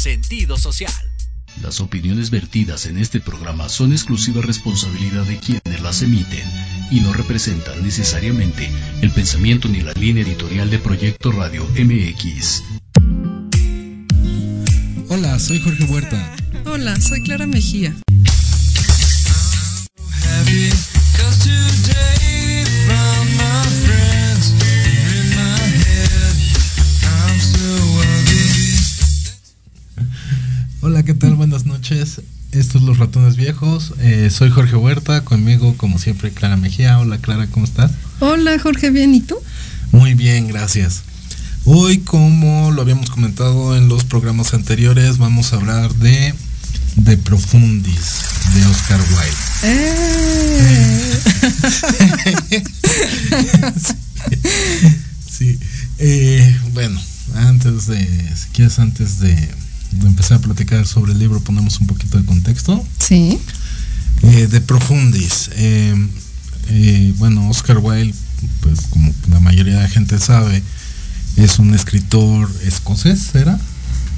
sentido social. Las opiniones vertidas en este programa son exclusiva responsabilidad de quienes las emiten y no representan necesariamente el pensamiento ni la línea editorial de Proyecto Radio MX. Hola, soy Jorge Huerta. Hola, soy Clara Mejía. Hola, ¿qué tal? Buenas noches. Estos Los Ratones Viejos. Eh, soy Jorge Huerta, conmigo como siempre Clara Mejía. Hola Clara, ¿cómo estás? Hola Jorge, bien, ¿y tú? Muy bien, gracias. Hoy, como lo habíamos comentado en los programas anteriores, vamos a hablar de De Profundis, de Oscar Wilde. ¡Eh! sí. Eh, bueno, antes de, si quieres, antes de, empezar a platicar sobre el libro, ponemos un poquito de contexto. Sí. Eh, de Profundis. eh, eh, bueno, Oscar Wilde, pues como la mayoría de la gente sabe, es un escritor escocés, ¿era?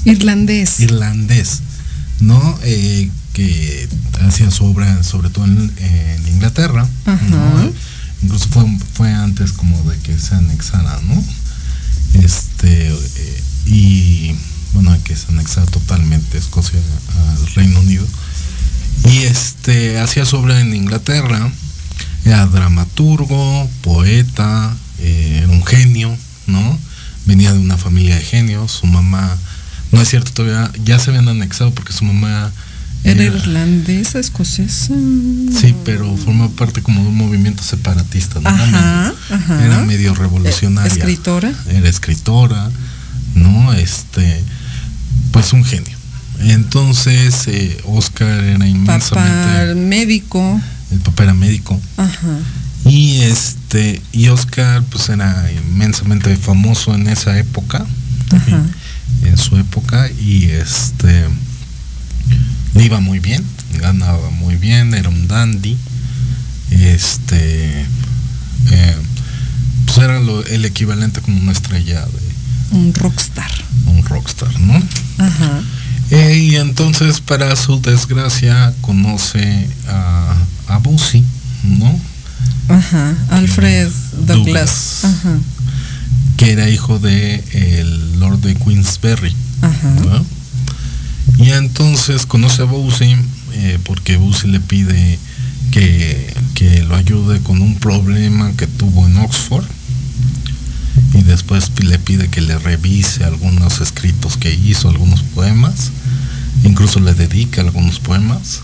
Irlandés. Irlandés, ¿no? Que hacía su obra sobre todo en, en Inglaterra, Ajá. ¿no? Incluso fue, fue antes como de que se anexara, ¿no? Este, y bueno, que se anexara totalmente Escocia al Reino Unido. Y este, hacía su obra en Inglaterra, era dramaturgo, poeta, eh, era un genio, ¿no? Venía de una familia de genios, su mamá, no es cierto, todavía ya se habían anexado porque su mamá Era irlandesa, escocesa. Sí, pero forma parte como de un movimiento separatista, ¿no? Ajá, Era medio- ajá. Era medio revolucionaria. Escritora. Era escritora, ¿no? Este, pues un genio. Entonces, eh, Oscar era Papá inmensamente. médico. El papá era médico. Ajá. Y este, y Oscar, pues era inmensamente famoso en esa época. Ajá. En su época. Y este. Le iba muy bien. Ganaba muy bien. Era un dandy. Este. eh, pues era lo- el equivalente como una estrella de Un rockstar. un rockstar, ¿no? Ajá. Eh, y entonces, para su desgracia, conoce a, a Busy, ¿no? Ajá. Alfred Douglas. Douglas. Ajá. Que era hijo de el Lord de Queensberry. Ajá. ¿no? Y entonces conoce a Busy eh, porque Busy le pide que, que lo ayude con un problema que tuvo en Oxford. Y después le pide que le revise algunos escritos que hizo, algunos poemas. Incluso le dedica algunos poemas.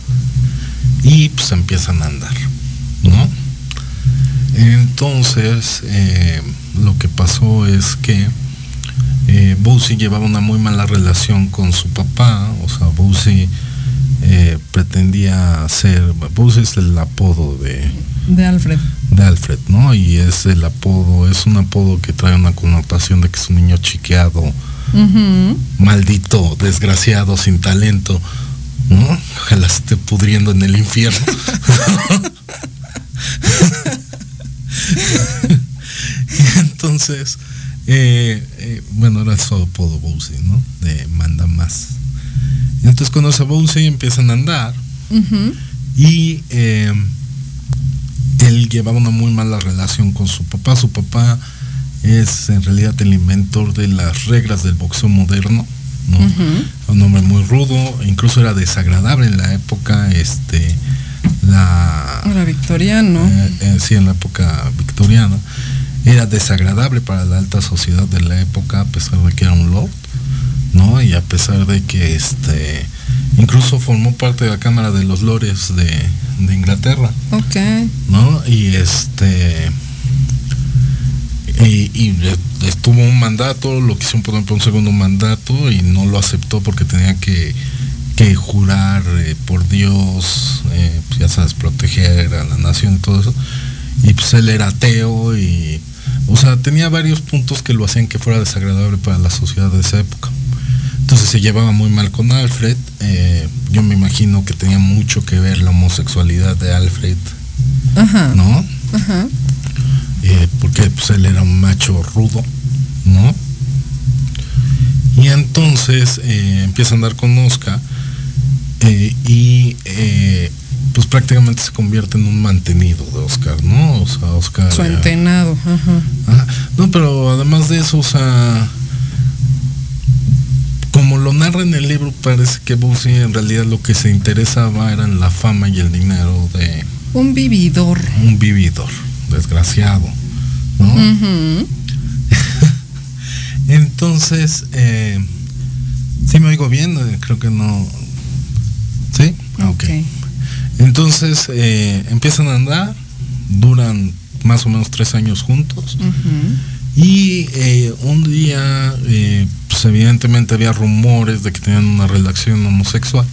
Y pues empiezan a andar, ¿no? Entonces, eh, lo que pasó es que eh, llevaba una muy mala relación con su papá, o sea, Bowsy eh, pretendía ser, Bowsy es el apodo de, De Alfred. de Alfred, ¿no? Y es el apodo, es un apodo que trae una connotación de que es un niño chiqueado, maldito, desgraciado, sin talento, ¿no? Ojalá se esté pudriendo en el infierno. y entonces, eh, eh, bueno, era su apodo Bowsy, ¿no? De manda más. Entonces conoce a Bowsy y empiezan a andar. Y eh, él llevaba una muy mala relación con su papá. Su papá es en realidad el inventor de las reglas del boxeo moderno. Un hombre muy rudo, incluso era desagradable en la época, este, la, Era victoriano. eh, eh, sí, en la época victoriana, era desagradable para la alta sociedad de la época, a pesar de que era un lord, ¿no? Y a pesar de que este incluso formó parte de la Cámara de los Lores de, de Inglaterra, Ok. ¿no? Y este y, estuvo un mandato, lo quisieron poner por un segundo mandato y no lo aceptó porque tenía que, que jurar eh, por Dios, eh, pues ya sabes, proteger a la nación y todo eso. Y pues él era ateo y, o sea, tenía varios puntos que lo hacían que fuera desagradable para la sociedad de esa época. Entonces se llevaba muy mal con Alfred. eh, yo me imagino que tenía mucho que ver la homosexualidad de Alfred, Ajá. ¿no? Ajá. Eh, porque pues él era un macho rudo, ¿no? Y entonces eh, empieza a andar con Oscar y pues prácticamente se convierte en un mantenido de Oscar, ¿no? O sea, Oscar... Su entenado. Ajá. Ajá. No, pero además de eso, o sea, como lo narra en el libro, parece que Busy en realidad lo que se interesaba era en la fama y el dinero de Un vividor. un vividor, desgraciado, ¿no? Entonces, eh, sí me oigo bien, Eh, creo que no. ¿Sí? Ah, ok. Entonces eh, empiezan a andar, duran más o menos tres años juntos. Y eh, un día, pues evidentemente había rumores de que tenían una relación homosexual.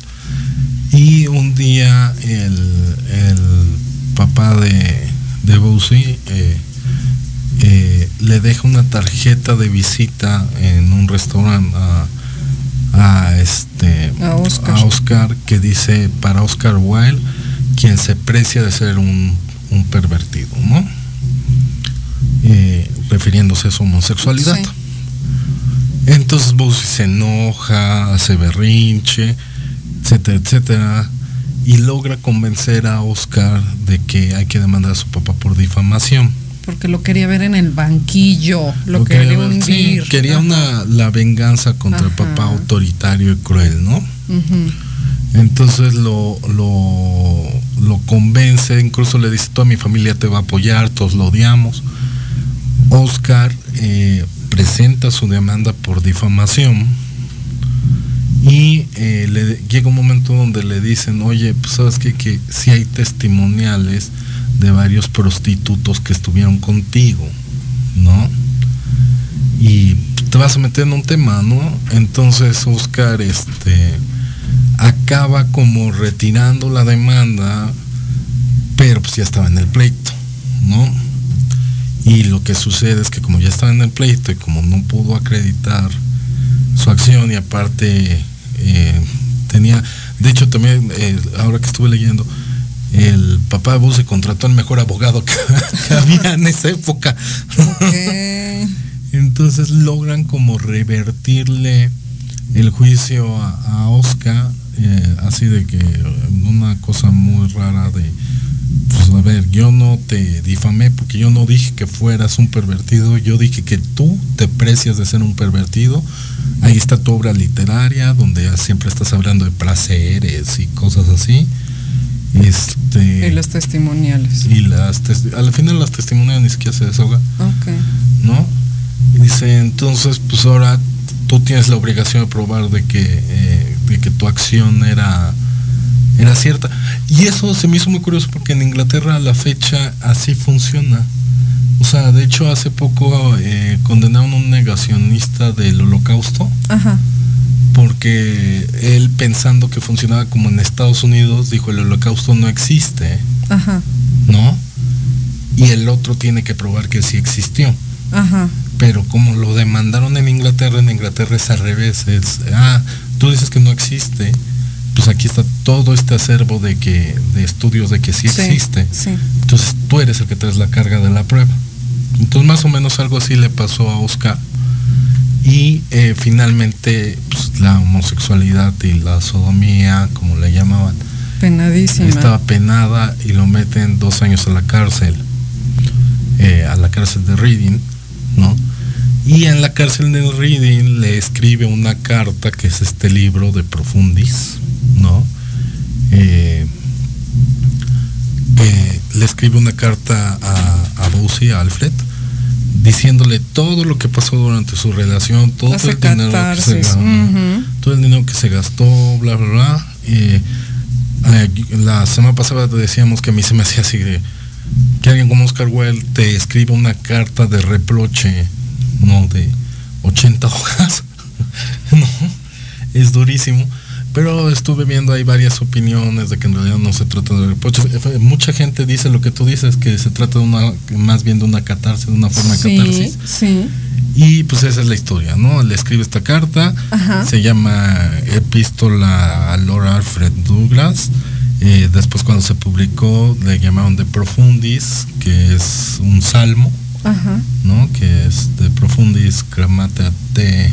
Y un día el, el papá de, de Bowsy eh, eh, le deja una tarjeta de visita en un restaurante a, a este A Oscar. a Oscar que dice para Oscar Wilde quien se precia de ser un, un pervertido, ¿no? Eh, refiriéndose a su homosexualidad. Sí. Entonces Bowsy se enoja, hace berrinche, etcétera, etcétera, y logra convencer a Oscar de que hay que demandar a su papá por difamación. Porque lo quería ver en el banquillo. Lo, Lo quería quería ver- sí, hundir. quería una, la venganza contra el papá autoritario y cruel, ¿no? Entonces lo, lo, lo convence, incluso le dice, toda mi familia te va a apoyar, todos lo odiamos. Oscar eh, presenta su demanda por difamación y eh, le, llega un momento donde le dicen, oye, pues sabes que si hay testimoniales de varios prostitutos que estuvieron contigo, ¿no? Y te vas a meter en un tema, ¿no? Entonces Oscar, este acaba como retirando la demanda, pero pues ya estaba en el pleito, ¿no? Y lo que sucede es que como ya estaba en el pleito y como no pudo acreditar su acción y aparte eh, tenía, de hecho también, eh, ahora que estuve leyendo, el papá de Bus se contrató al mejor abogado que, que había en esa época. Entonces logran como revertirle el juicio a, a Oscar, eh, así de que una cosa muy rara de, pues a ver, yo no te difamé porque yo no dije que fueras un pervertido, yo dije que tú te precias de ser un pervertido. Ahí está tu obra literaria, donde siempre estás hablando de placeres y cosas así. Este, Y los testimoniales. y las al final las testimonias ni siquiera se desahogan. Ok. ¿no? Y dice, entonces, pues ahora tú tienes la obligación de probar de que, eh, de que tu acción era, era cierta. Y eso se me hizo muy curioso porque en Inglaterra a la fecha así funciona. O sea, de hecho hace poco eh, condenaron a un negacionista del holocausto Ajá. porque él pensando que funcionaba como en Estados Unidos dijo el holocausto no existe, Ajá. ¿no? Y el otro tiene que probar que sí existió. Ajá. Pero como lo demandaron en Inglaterra, en Inglaterra es al revés. Es, ah, tú dices que no existe, pues aquí está todo este acervo de que de estudios de que sí existe. Sí. Entonces tú eres el que traes la carga de la prueba. Entonces más o menos algo así le pasó a Oscar. Y eh, finalmente pues, la homosexualidad y la sodomía, como le llamaban, Penadísima. estaba penada y lo meten dos años a la cárcel, eh, a la cárcel de Reading, ¿no? Y en la cárcel de Reading le escribe una carta, que es este libro de Profundis, ¿no? Eh, le escribe una carta a, a Bowsy, a Alfred, diciéndole todo lo que pasó durante su relación, todo el dinero que se todo el dinero que se gastó, bla, bla, bla. Eh, eh, la semana pasada te decíamos que a mí se me hacía así de que alguien como Oscar Wilde te escriba una carta de reproche, no de 80 hojas, no, es durísimo. Pero estuve viendo ahí varias opiniones de que en realidad no se trata de reproche. Eh, Mucha gente dice lo que tú dices, que se trata de una, más bien de una catarsis, de una forma de catarsis. sí. Y pues esa es la historia, ¿no? Le escribe esta carta, Ajá. se llama Epístola a Lord Alfred Douglas. Eh, después cuando se publicó le llamaron De Profundis, que es un salmo, Ajá. ¿no? Que es De Profundis Grammatea Te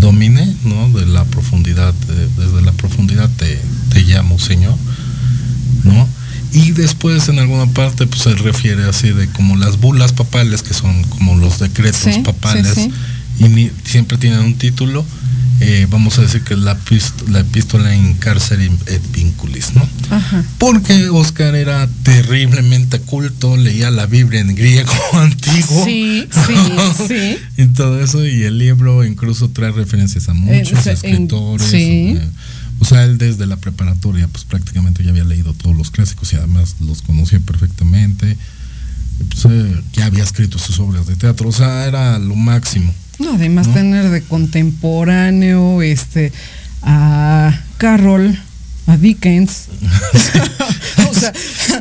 domine, ¿no? De la profundidad, desde la profundidad te, te, llamo, Señor, ¿no? Y después en alguna parte pues se refiere así de como las bulas papales, que son como los decretos papales, y ni, siempre tienen un título, eh, vamos a decir que es la, la epístola in carcerim et vinculis, ¿no? Ajá. Porque Oscar era terriblemente culto, leía la Biblia en griego antiguo. Sí, sí, sí. Y todo eso, y el libro incluso trae referencias a muchos en- escritores. sí. eh, o sea, él desde la preparatoria, pues prácticamente ya había leído todos los clásicos y además los conocía perfectamente. Pues, eh, ya había escrito sus obras de teatro, o sea, era lo máximo. No, además ¿No? tener de contemporáneo este a Carroll, a Dickens, o sea,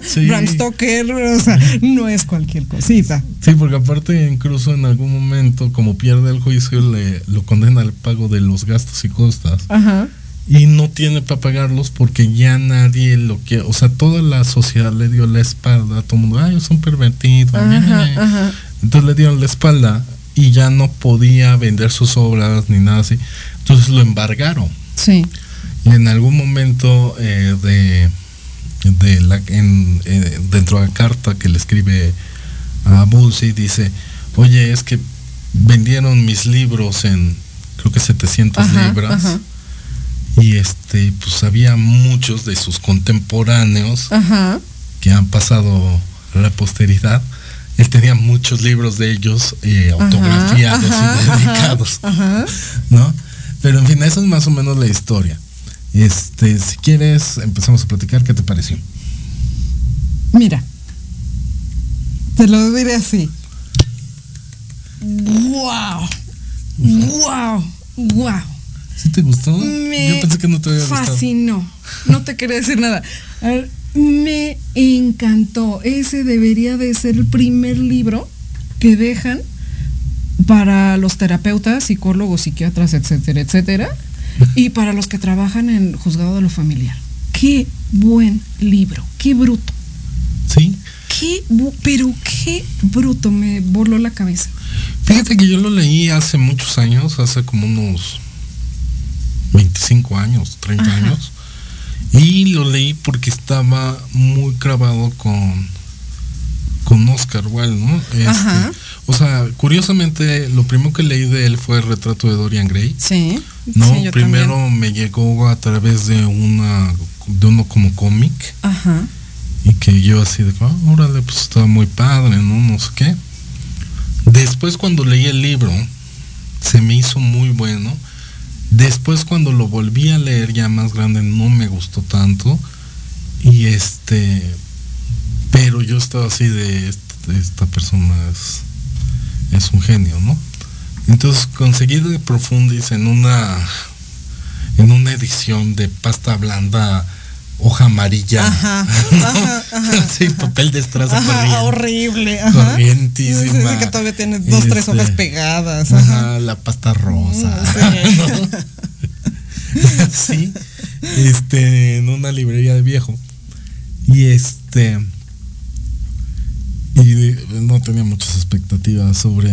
Sí. Bram Stoker, o sea, no es cualquier cosita. Sí, porque aparte incluso en algún momento, como pierde el juicio, le lo condena al pago de los gastos y costas. Ajá. y no tiene para pagarlos porque ya nadie lo quiere, o sea, toda la sociedad le dio la espalda, todo el mundo, ay, es un pervertido, Ajá, ña, ña, ña". ajá. entonces le dieron la espalda y ya no podía vender sus obras ni nada así, entonces lo embargaron Sí. y en algún momento eh, de, de la, en, eh, dentro de la carta que le escribe a Bulsey dice, oye, es que vendieron mis libros en creo que 700 Ajá, libras ajá. y este pues había muchos de sus contemporáneos Ajá. que han pasado a la posteridad él tenía muchos libros de ellos eh, autografiados ajá, y dedicados ajá. no pero en fin esa es más o menos la historia este si quieres empezamos a platicar qué te pareció Mira, te lo diré así. ¡Wow! ¡Wow! ¡Wow! ¿Sí te gustó? Me Yo pensé que no te había gustado. fascinó. No te quería decir nada. A ver, me encantó. Ese debería de ser el primer libro que dejan para los terapeutas, psicólogos, psiquiatras, etcétera, etcétera, y para los que trabajan en juzgado de lo familiar. Qué buen libro, qué bruto, Sí. qué, bu- pero qué bruto, me voló la cabeza. Fíjate que yo lo leí hace muchos años, hace como unos 25 años, 30 Ajá. años. Y lo leí porque estaba muy grabado con, con Oscar Wilde, ¿no? Este. O sea, curiosamente, lo primero que leí de él fue el retrato de Dorian Gray. Sí, No, sí, yo primero también. me llegó a través de una de uno como cómic Ajá. y que yo así de, ah, órale, pues estaba muy padre, ¿no? No sé qué. Después cuando leí el libro, se me hizo muy bueno. Después cuando lo volví a leer ya más grande, no me gustó tanto. Y este, pero yo estaba así de, "Esta- esta persona es, es un genio, ¿no? Entonces conseguí de Profundis en una, en una edición de pasta blanda, hoja amarilla. Ajá, ajá, ajá, sí, papel de estraza Ajá, corriente. horrible. Ajá. Corrientísima. Sí, sí, que todavía tiene dos, tres Este, hojas pegadas. Ajá, la pasta rosa. Mm, sí. Este, en una librería de viejo. Y este. Y no tenía muchas expectativas sobre.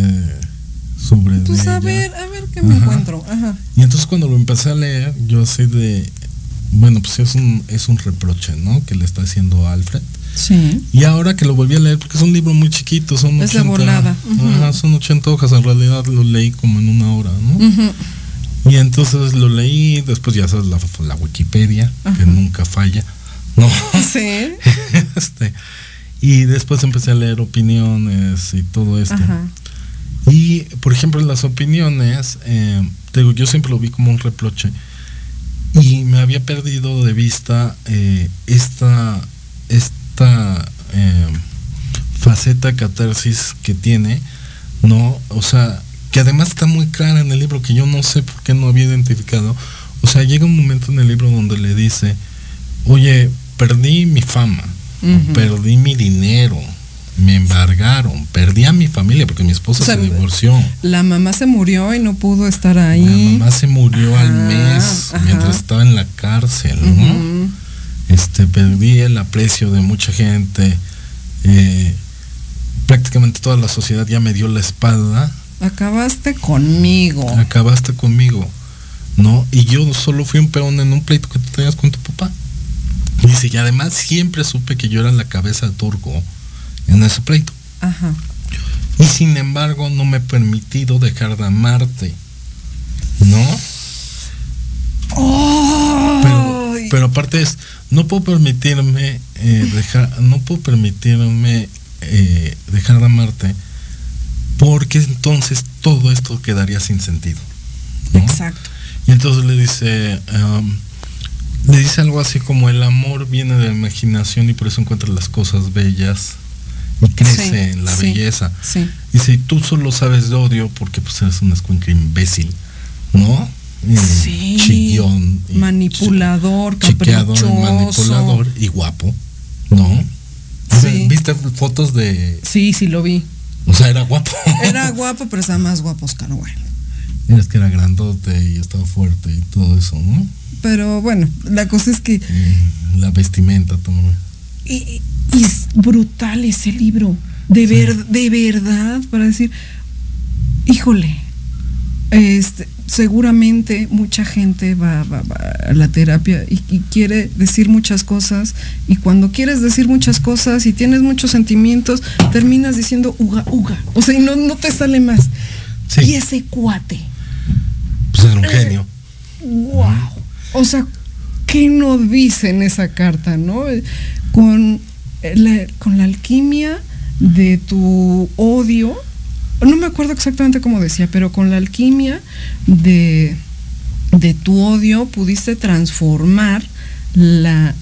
Sobre. Pues a ella. ver, a ver qué me encuentro. Ajá. Y entonces cuando lo empecé a leer, yo así de. Bueno, pues es un, es un reproche, ¿no? Que le está haciendo Alfred. Sí. Y ahora que lo volví a leer, porque es un libro muy chiquito, son Es de 80, volada, ujú. ajá, son 80 hojas, en realidad lo leí como en una hora, ¿no? Ujú. Y entonces lo leí, después ya sabes la, la Wikipedia, que nunca falla, ¿no? Sí. este, y después empecé a leer opiniones y todo esto. Y, por ejemplo, las opiniones, eh, te digo, yo siempre lo vi como un reproche. Y me había perdido de vista eh, esta, esta eh, faceta catarsis que tiene, ¿no? O sea, que además está muy clara en el libro, que yo no sé por qué no había identificado. O sea, llega un momento en el libro donde le dice, oye, perdí mi fama, perdí mi dinero, me embargaron, perdí a mi familia porque mi esposa O sea, se divorció. La mamá se murió y no pudo estar La ahí. mamá se murió al Ajá, mes ajá. mientras estaba en la cárcel, ¿no? Este, perdí el aprecio de mucha gente. eh, prácticamente toda la sociedad ya me dio la espalda. Acabaste conmigo. Acabaste conmigo, ¿no? Y yo solo fui un peón en un pleito que tú tenías con tu papá. Dice, y además siempre supe que yo era la cabeza de turco en ese pleito. Ajá. Y sin embargo no me he permitido dejar de amarte. ¿No? Pero, Ay. pero aparte es, no puedo permitirme eh, dejar, no puedo permitirme eh, dejar de amarte porque entonces todo esto quedaría sin sentido. ¿no? Exacto. Y entonces le dice, um, le dice algo así como el amor viene de la imaginación y por eso encuentras las cosas bellas crece Sí, en la sí, belleza. Sí. Y si tú solo sabes de odio porque pues eres un escuincle imbécil, ¿no? Sí. Chillón. y Manipulador, caprichoso. manipulador y guapo, ¿no? ¿Viste fotos de... Sí, sí lo vi. O sea, era guapo. Era guapo, pero estaba más guapo Oscar Wilde. Mira, es que era grandote y estaba fuerte y todo eso, ¿no? Pero bueno, la cosa es que la vestimenta, todo. Y, es brutal ese libro. De, ver, de verdad, para decir, híjole, este, seguramente mucha gente va, va- va a la terapia y, y quiere decir muchas cosas y cuando quieres decir muchas cosas y tienes muchos sentimientos, terminas diciendo uga, uga. O sea, y no, no te sale más. Sí. Y ese cuate, Pues era un genio. wow. O sea, ¿qué no dice en esa carta, no? Con la, con la alquimia de tu odio, no me acuerdo exactamente cómo decía, pero con la alquimia de, de tu odio pudiste transformar la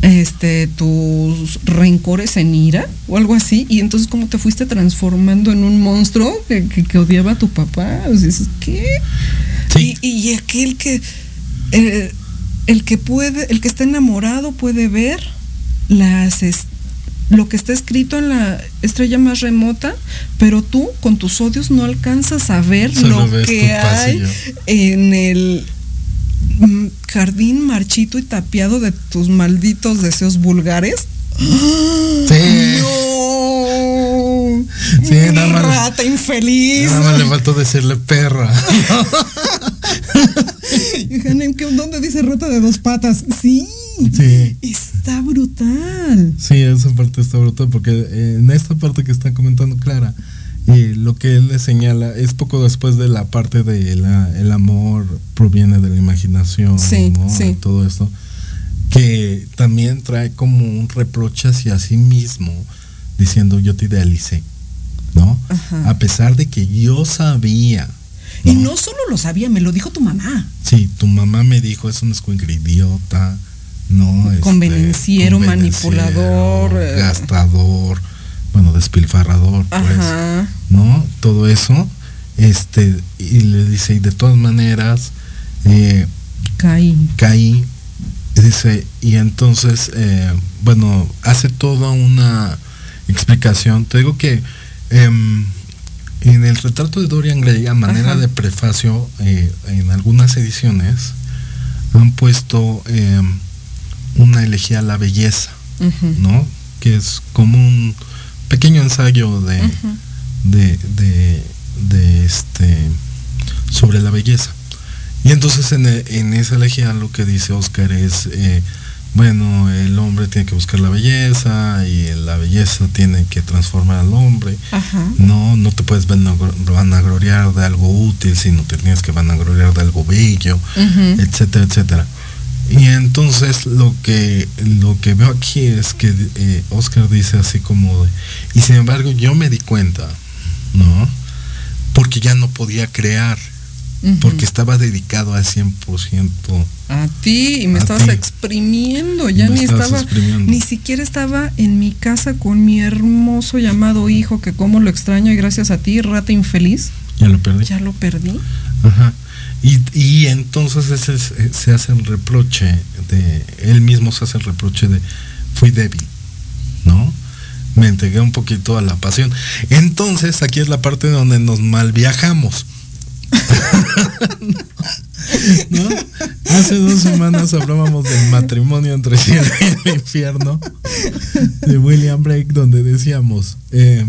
este tus rencores en ira o algo así y entonces cómo te fuiste transformando en un monstruo que, que- que odiaba a tu papá o sea, ¿qué? Sí. Y, y aquel que eh, el que puede, el que está enamorado puede ver las lo que está escrito en la estrella más remota, pero tú con tus odios no alcanzas a ver Solo lo que hay en el jardín marchito y tapiado de tus malditos deseos vulgares. Sí. No. Sí, nada más- Rata infeliz. Nada más le faltó decirle perra. Hanem, ¿qué- ¿Dónde dice rata de dos patas? Sí. Sí. Está brutal. Sí, esa parte está brutal porque eh, en esta parte que está comentando Clara, eh, lo que él le señala es poco después de la parte de la, el amor proviene de la imaginación, Sí, ¿no? sí. Y todo esto, que también trae como un reproche hacia sí mismo, diciendo yo te idealicé, ¿no? Ajá. A pesar de que yo sabía. Y no solo lo sabía, me lo dijo tu mamá. Sí, tu mamá me dijo, es un escuincle idiota, ¿no? Este, Convenenciero, manipulador, eh. Gastador, bueno, despilfarrador, pues, Ajá. ¿no? Todo eso, este, y le dice, y de todas maneras, eh, Caí. caí, dice, y entonces, eh, bueno, hace toda una explicación. Te digo que em, en el retrato de Dorian Gray, a manera Ajá. de prefacio, eh, en algunas ediciones han puesto em, una elegía a la belleza. ¿no? Que es como un pequeño ensayo de, de, de, de este sobre la belleza. Y entonces en, e- en esa elegía lo que dice Oscar es, eh, bueno, el hombre tiene que buscar la belleza y la belleza tiene que transformar al hombre. Ajá. No, no te puedes vanagloriar de algo útil, sino te tienes que vanagloriar de algo bello, etcétera, etcétera. Y entonces lo que lo que veo aquí es que eh, Oscar dice así como de, y sin embargo yo me di cuenta, ¿no? Porque ya no podía crear, porque estaba dedicado al 100%. A ti, y me A estabas ti. exprimiendo, ya Me ni estaba, exprimiendo. ni siquiera estaba en mi casa con mi hermoso llamado hijo, que como lo extraño y gracias a ti, rata infeliz, Ya lo perdí. ya lo perdí. Ajá. Y, entonces ese es- eh, se hace el reproche de, él mismo se hace el reproche de, fui débil, ¿no? Me entregué un poquito a la pasión. Entonces aquí es la parte donde nos mal viajamos. ¿No? Hace dos semanas hablábamos del matrimonio entre cielo y el infierno de William Blake, donde decíamos, eh,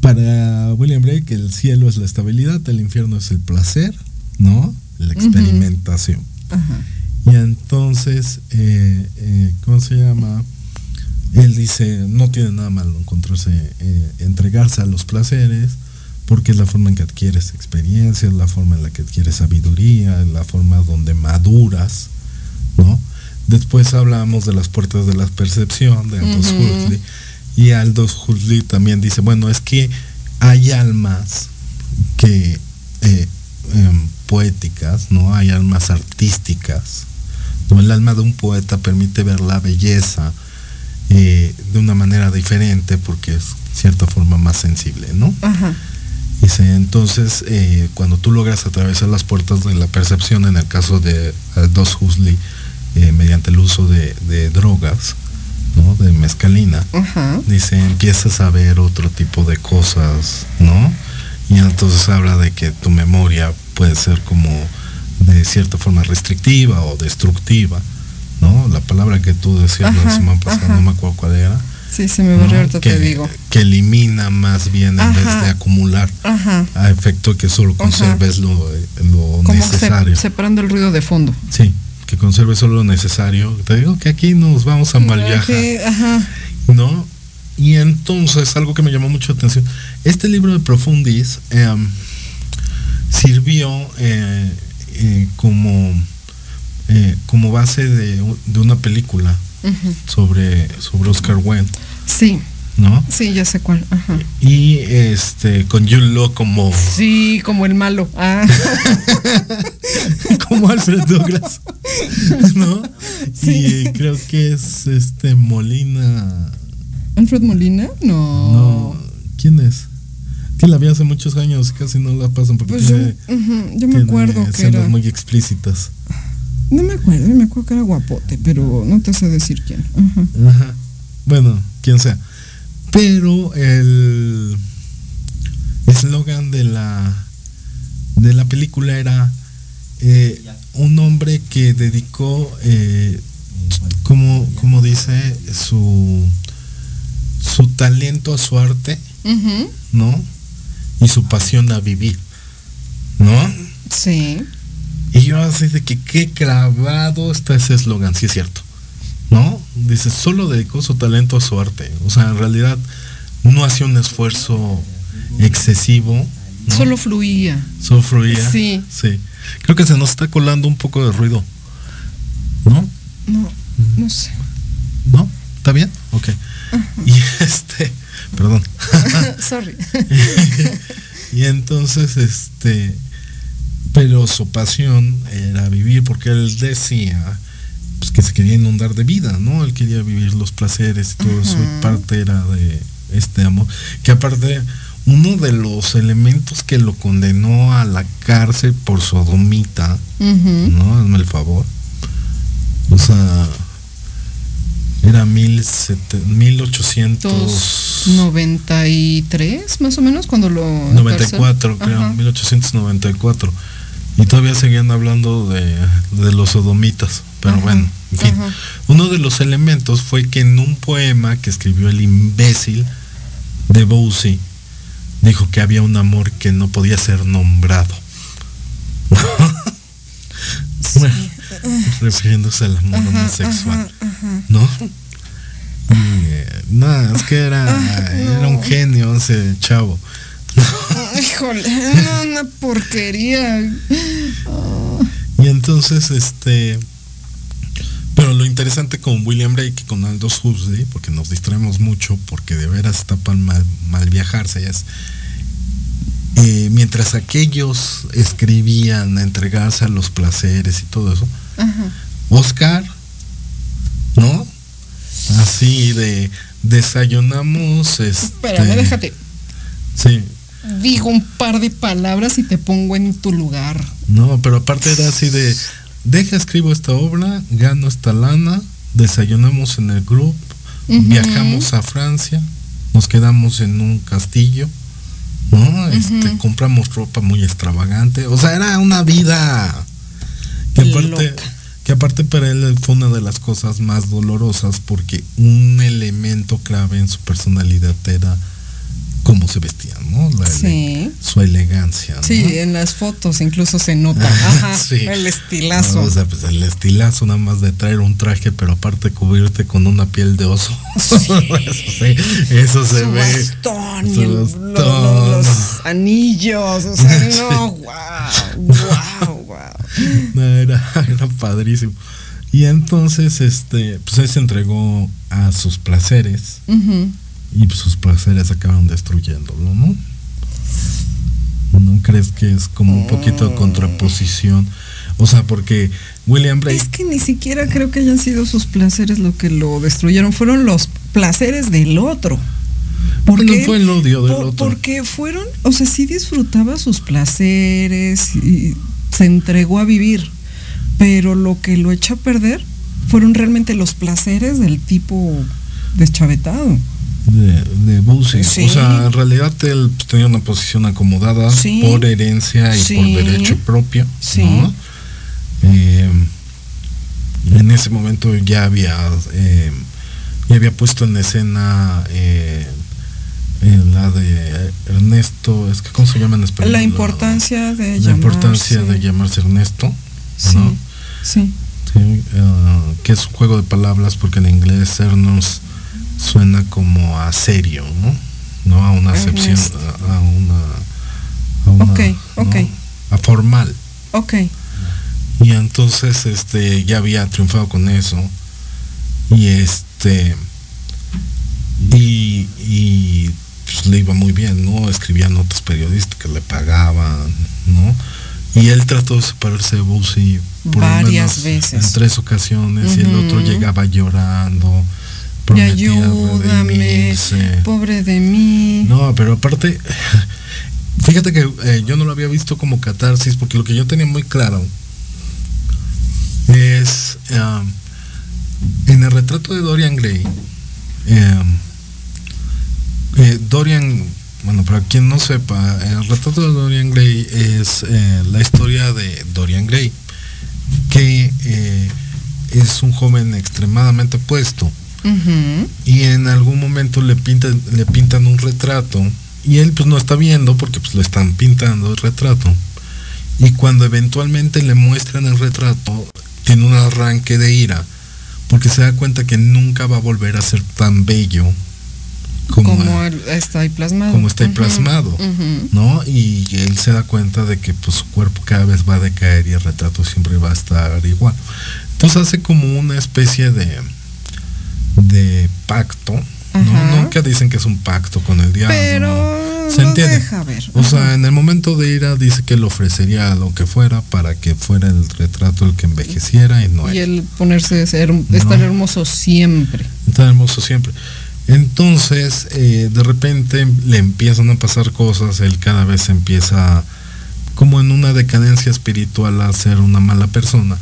para William Blake el cielo es la estabilidad, el infierno es el placer, ¿no? La experimentación. Y entonces eh, eh, ¿cómo se llama? Él dice, no tiene nada malo encontrarse, eh, entregarse a los placeres, porque es la forma en que adquieres experiencia, es la forma en la que adquieres sabiduría, es la forma donde maduras, ¿no? Después hablamos de las puertas de la percepción de Aldous Huxley. Y Aldous Huxley también dice, bueno, es que hay almas que eh, em, poéticas, ¿no? Hay almas artísticas. ¿no? El alma de un poeta permite ver la belleza eh, de una manera diferente porque es cierta forma más sensible, ¿no? Dice, entonces, eh, cuando tú logras atravesar las puertas de la percepción, en el caso de Aldous Huxley, mediante el uso de, drogas, ¿no? de mezcalina, dice, empiezas a ver otro tipo de cosas, ¿no? Y entonces habla de que tu memoria puede ser como de cierta forma restrictiva o destructiva, ¿no? La palabra que tú decías la semana pasada, no me acuerdo cuál era. Sí, se me va ahorita te digo. Que elimina más bien en vez de acumular, a efecto que solo conserves lo, lo necesario. separando el ruido de fondo. Sí, que conserves solo lo necesario. Te digo que aquí nos vamos a mal viajar. ¿No? Y entonces, algo que me llamó mucho la atención, este libro de Profundis em, sirvió eh, eh, como, eh, como base de, una película sobre, sobre Oscar Wendt. Sí. ¿No? Sí, ya sé cuál. Y este con Jude como. Sí, como el malo. Ah. como Alfred Douglas. ¿No? Y creo que es este Molina. ¿Alfred Molina? No. No. ¿Quién es? Que la vi hace muchos años, casi no la pasan porque pues yo, me acuerdo que era muy explícitas. No me acuerdo, me acuerdo que era guapote, pero no te sé decir quién. Ajá. Bueno, quién sea. Pero el eslogan de la de la película era eh, un hombre que dedicó eh, como, como dice su su talento a su arte, ¿no? Y su pasión a vivir, ¿no? Sí. Y yo así de que qué clavado está ese eslogan, sí es cierto, ¿no? Dice, solo dedicó su talento a su arte, o sea, en realidad no hacía un esfuerzo excesivo. Solo fluía. Solo fluía. Sí. Sí. Creo que se nos está colando un poco de ruido, ¿no? No, no sé. ¿No? ¿Está bien? Ok. Y este, perdón. Sorry. y entonces, este, pero su pasión era vivir porque él decía pues, que se quería inundar de vida, ¿no? Él quería vivir los placeres y todo eso, y parte era de este amor. Que aparte, uno de los elementos que lo condenó a la cárcel por sodomita, ¿no? Hazme el favor. O sea, era mil 1893, más o menos, cuando lo... 94, creo, 1894. Y todavía seguían hablando de, los sodomitas. Pero bueno, en fin. Uno de los elementos fue que en un poema que escribió el imbécil de Bowsy, dijo que había un amor que no podía ser nombrado. refiriéndose al amor homosexual, ¿no? no, es que era, era un genio ese chavo. Híjole, una porquería. Y entonces, este. Pero lo interesante con William Blake y con Aldous Huxley, porque nos distraemos mucho, porque de veras está para mal, mal viajarse, es. Eh, mientras aquellos escribían entregarse a los placeres y todo eso, Oscar, ¿no? Así de desayunamos. Este, Espérame, déjate. Sí. Digo un par de palabras y te pongo en tu lugar. No, pero aparte era así de, deja escribo esta obra, gano esta lana, desayunamos en el grupo, viajamos a Francia, nos quedamos en un castillo, ¿no? Este, compramos ropa muy extravagante, o sea, era una vida que aparte que aparte para él fue una de las cosas más dolorosas porque un elemento clave en su personalidad era cómo se vestía, ¿no? su elegancia, Sí, en las fotos incluso se nota. Ajá, Sí. el estilazo. O sea, pues el estilazo nada más de traer un traje, pero aparte cubrirte con una piel de oso. Sí. eso, sí, eso se su ve. bastón Su bastón. lo- los anillos. O sea, no, wow, wow. No, era, era padrísimo. Y entonces, este, pues él se entregó a sus placeres y pues, sus placeres acabaron destruyéndolo, ¿no? ¿No crees que es como un poquito de contraposición? O sea, porque William Blake Es que ni siquiera creo que hayan sido sus placeres lo que lo destruyeron, fueron los placeres del otro. Bueno, fue el odio del por- otro. Porque fueron, o sea, sí disfrutaba sus placeres y se entregó a vivir, pero lo que lo echa a perder fueron realmente los placeres del tipo deschavetado. de, de. Sí. O sea, en realidad él pues, tenía una posición acomodada Sí. por herencia y Sí. por derecho propio. Sí. ¿no? Eh, en ese momento ya había eh, ya había puesto en escena eh, eh, la de Ernesto, es que cómo se llama en español. La importancia de la importancia de llamarse Ernesto. Sí, ¿no? sí. Sí, ah, que es un juego de palabras porque en inglés Ernos suena como a serio, ¿no? No a una acepción, a, a una, a una, Ok, ok. ¿no? a formal. Ok. Y entonces este ya había triunfado con eso. Y este y, y pues, le iba muy bien, ¿no? Escribía notas periodísticas, le pagaban, ¿no? Y él trató de separarse de Boosie por Varias menos veces. en tres ocasiones y el otro llegaba llorando, prometía ayúdame, redimirse. pobre de mí. No, pero aparte, fíjate que eh, yo no lo había visto como catarsis, porque lo que yo tenía muy claro es um, en el retrato de Dorian Gray. um, eh, Dorian, bueno, para quien no sepa, el retrato de Dorian Gray es eh, la historia de Dorian Gray, que eh, es un joven extremadamente puesto. Y en algún momento le pintan le pintan un retrato y él pues no está viendo porque pues le están pintando el retrato. Y cuando eventualmente le muestran el retrato tiene un arranque de ira porque se da cuenta que nunca va a volver a ser tan bello como, Como, él está ahí plasmado. como está ahí plasmado. ¿no? Y él se da cuenta de que pues, su cuerpo cada vez va a decaer y el retrato siempre va a estar igual. Entonces hace como una especie de, de pacto, ¿no? Nunca dicen que es un pacto con el diablo. Pero ¿Se entiende? deja ver. O sea, en el momento de ira dice que le ofrecería lo que fuera para que fuera el retrato el que envejeciera y no y él. el ponerse ser, estar No. hermoso siempre. Tan hermoso siempre. Entonces, eh, de repente le empiezan a pasar cosas, él cada vez empieza como en una decadencia espiritual a ser una mala persona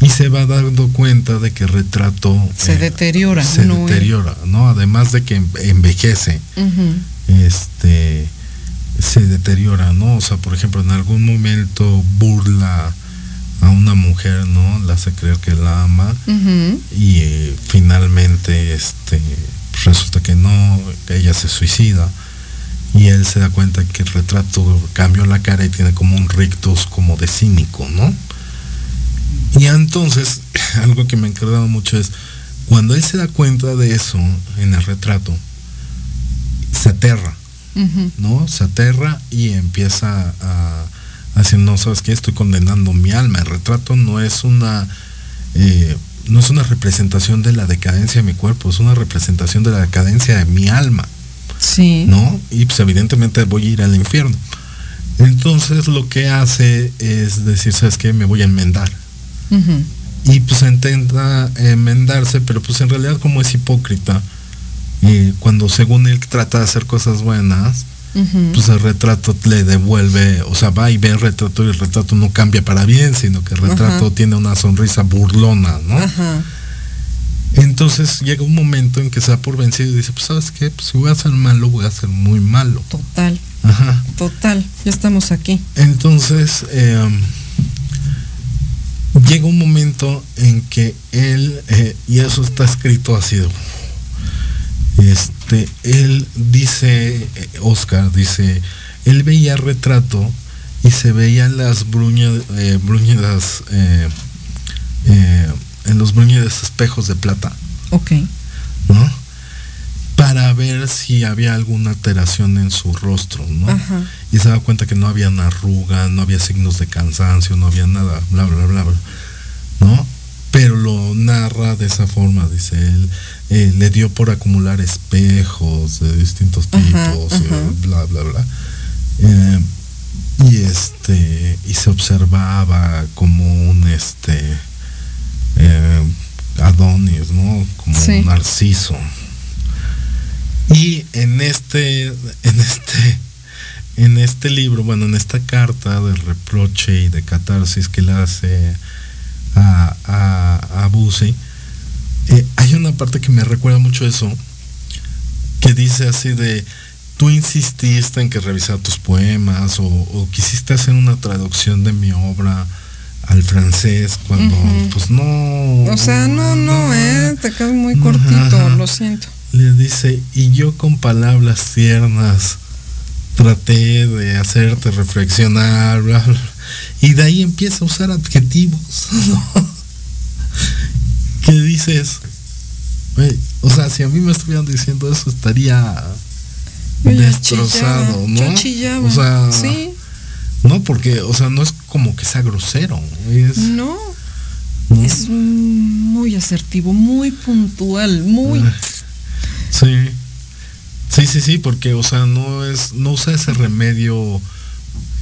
y se va dando cuenta de que el retrato Se eh, deteriora. se no deteriora, ¿no? Además de que envejece, este se deteriora, ¿no? O sea, por ejemplo, en algún momento burla a una mujer, ¿no? La hace creer que la ama y eh, finalmente este resulta que no, que ella se suicida y él se da cuenta que el retrato cambió la cara y tiene como un rictus como de cínico, ¿no? Y entonces, algo que me ha encantado mucho es, cuando él se da cuenta de eso en el retrato, se aterra. ¿no? Se aterra y empieza a, a decir, no, ¿sabes qué? Estoy condenando mi alma. El retrato no es una... eh, no es una representación de la decadencia de mi cuerpo, es una representación de la decadencia de mi alma, Sí. ¿no? Y pues evidentemente voy a ir al infierno. Entonces lo que hace es decir, ¿sabes qué? Me voy a enmendar. Y pues intenta enmendarse, pero pues en realidad como es hipócrita, eh, cuando según él trata de hacer cosas buenas, Pues el retrato le devuelve, o sea, va y ve el retrato y el retrato no cambia para bien, sino que el retrato tiene una sonrisa burlona, ¿no? Entonces llega un momento en que se da por vencido y dice, pues sabes qué, pues si voy a ser malo, voy a ser muy malo. Total, Ajá. total. Ya estamos aquí. Entonces, eh, llega un momento en que él, eh, y eso está escrito así, de- este, él dice, eh, Oscar dice, él veía retrato y se veían las bruñas, eh, bruñidas, eh, eh, en los bruñidos espejos de plata. Ok. ¿No? Para ver si había alguna alteración en su rostro, ¿no? Ajá. Y se daba cuenta que no había una arruga, no había signos de cansancio, no había nada, bla, bla, bla, bla. ¿No? Pero lo narra de esa forma, dice él. eh, le dio por acumular espejos de distintos Ajá, tipos, eh, ajá. bla, bla, bla. Eh, y este, y se observaba como un este eh, Adonis, ¿no? Como Sí. un narciso. Y en este, en este, en este libro, bueno, en esta carta de reproche y de catarsis que le hace a, a, a Busey, eh, hay una parte que me recuerda mucho eso, que dice así de, tú insististe en que revisara tus poemas o, o quisiste hacer una traducción de mi obra al francés cuando pues no O sea, no, no, eh, te quedas muy cortito, lo siento. le dice, y yo con palabras tiernas traté de hacerte reflexionar, bla, bla". Y de ahí empieza a usar adjetivos, ¿no? que dices, "Güey, o sea, si a mí me estuvieran diciendo eso estaría Yo destrozado, chillaba, ¿no? Yo. O sea, sí, no, porque, o sea, no es como que sea grosero, es, no. ¿no? Es muy asertivo, muy puntual, muy. Ah, Sí. Sí, sí, sí, porque, o sea, no es, no usa ese remedio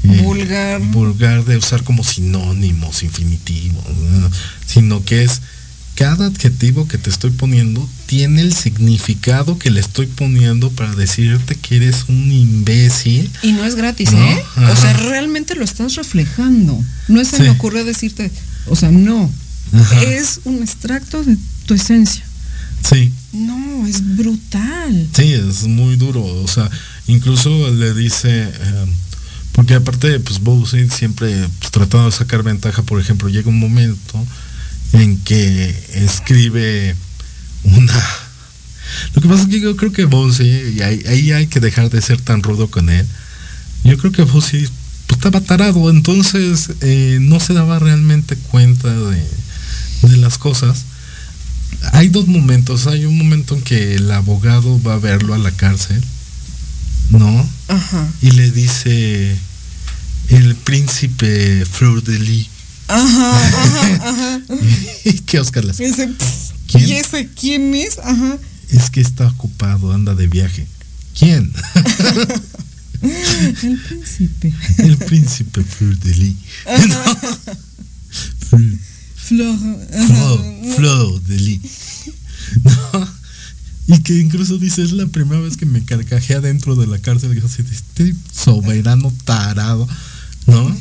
Vulgar. vulgar de usar como sinónimos, infinitivos, ¿no? sino que es cada adjetivo que te estoy poniendo tiene el significado que le estoy poniendo para decirte que eres un imbécil. Y no es gratis, No, ¿eh? O sea, realmente lo estás reflejando. No se Sí. me ocurrió decirte, o sea, no. Ajá. Es un extracto de tu esencia. Sí, No, es brutal. Sí, es muy duro. O sea, incluso le dice, eh, porque aparte, pues Bowsy siempre pues, tratando de sacar ventaja, por ejemplo, llega un momento en que escribe una... Lo que pasa es que yo creo que Bowsy, y ahí, ahí hay que dejar de ser tan rudo con él, yo creo que Bowsy pues, estaba tarado, entonces eh, no se daba realmente cuenta de, de las cosas. Hay dos momentos. Hay un momento en que el abogado va a verlo a la cárcel, ¿no? Ajá. Y le dice el príncipe Fleur de Lis. Ajá, ajá, ajá. ¿Y qué Oscar hace? Ese, pff, ¿Quién? ¿Y ese quién es? Ajá. Es que está ocupado, anda de viaje. ¿Quién? El príncipe. el príncipe Fleur de Lis. No. Fleur- Flor. ajá. Fleur, Fleur de Lis. No. Y que incluso dice, es la primera vez que me carcajea dentro de la cárcel. Y yo así, este soberano tarado, ¿no?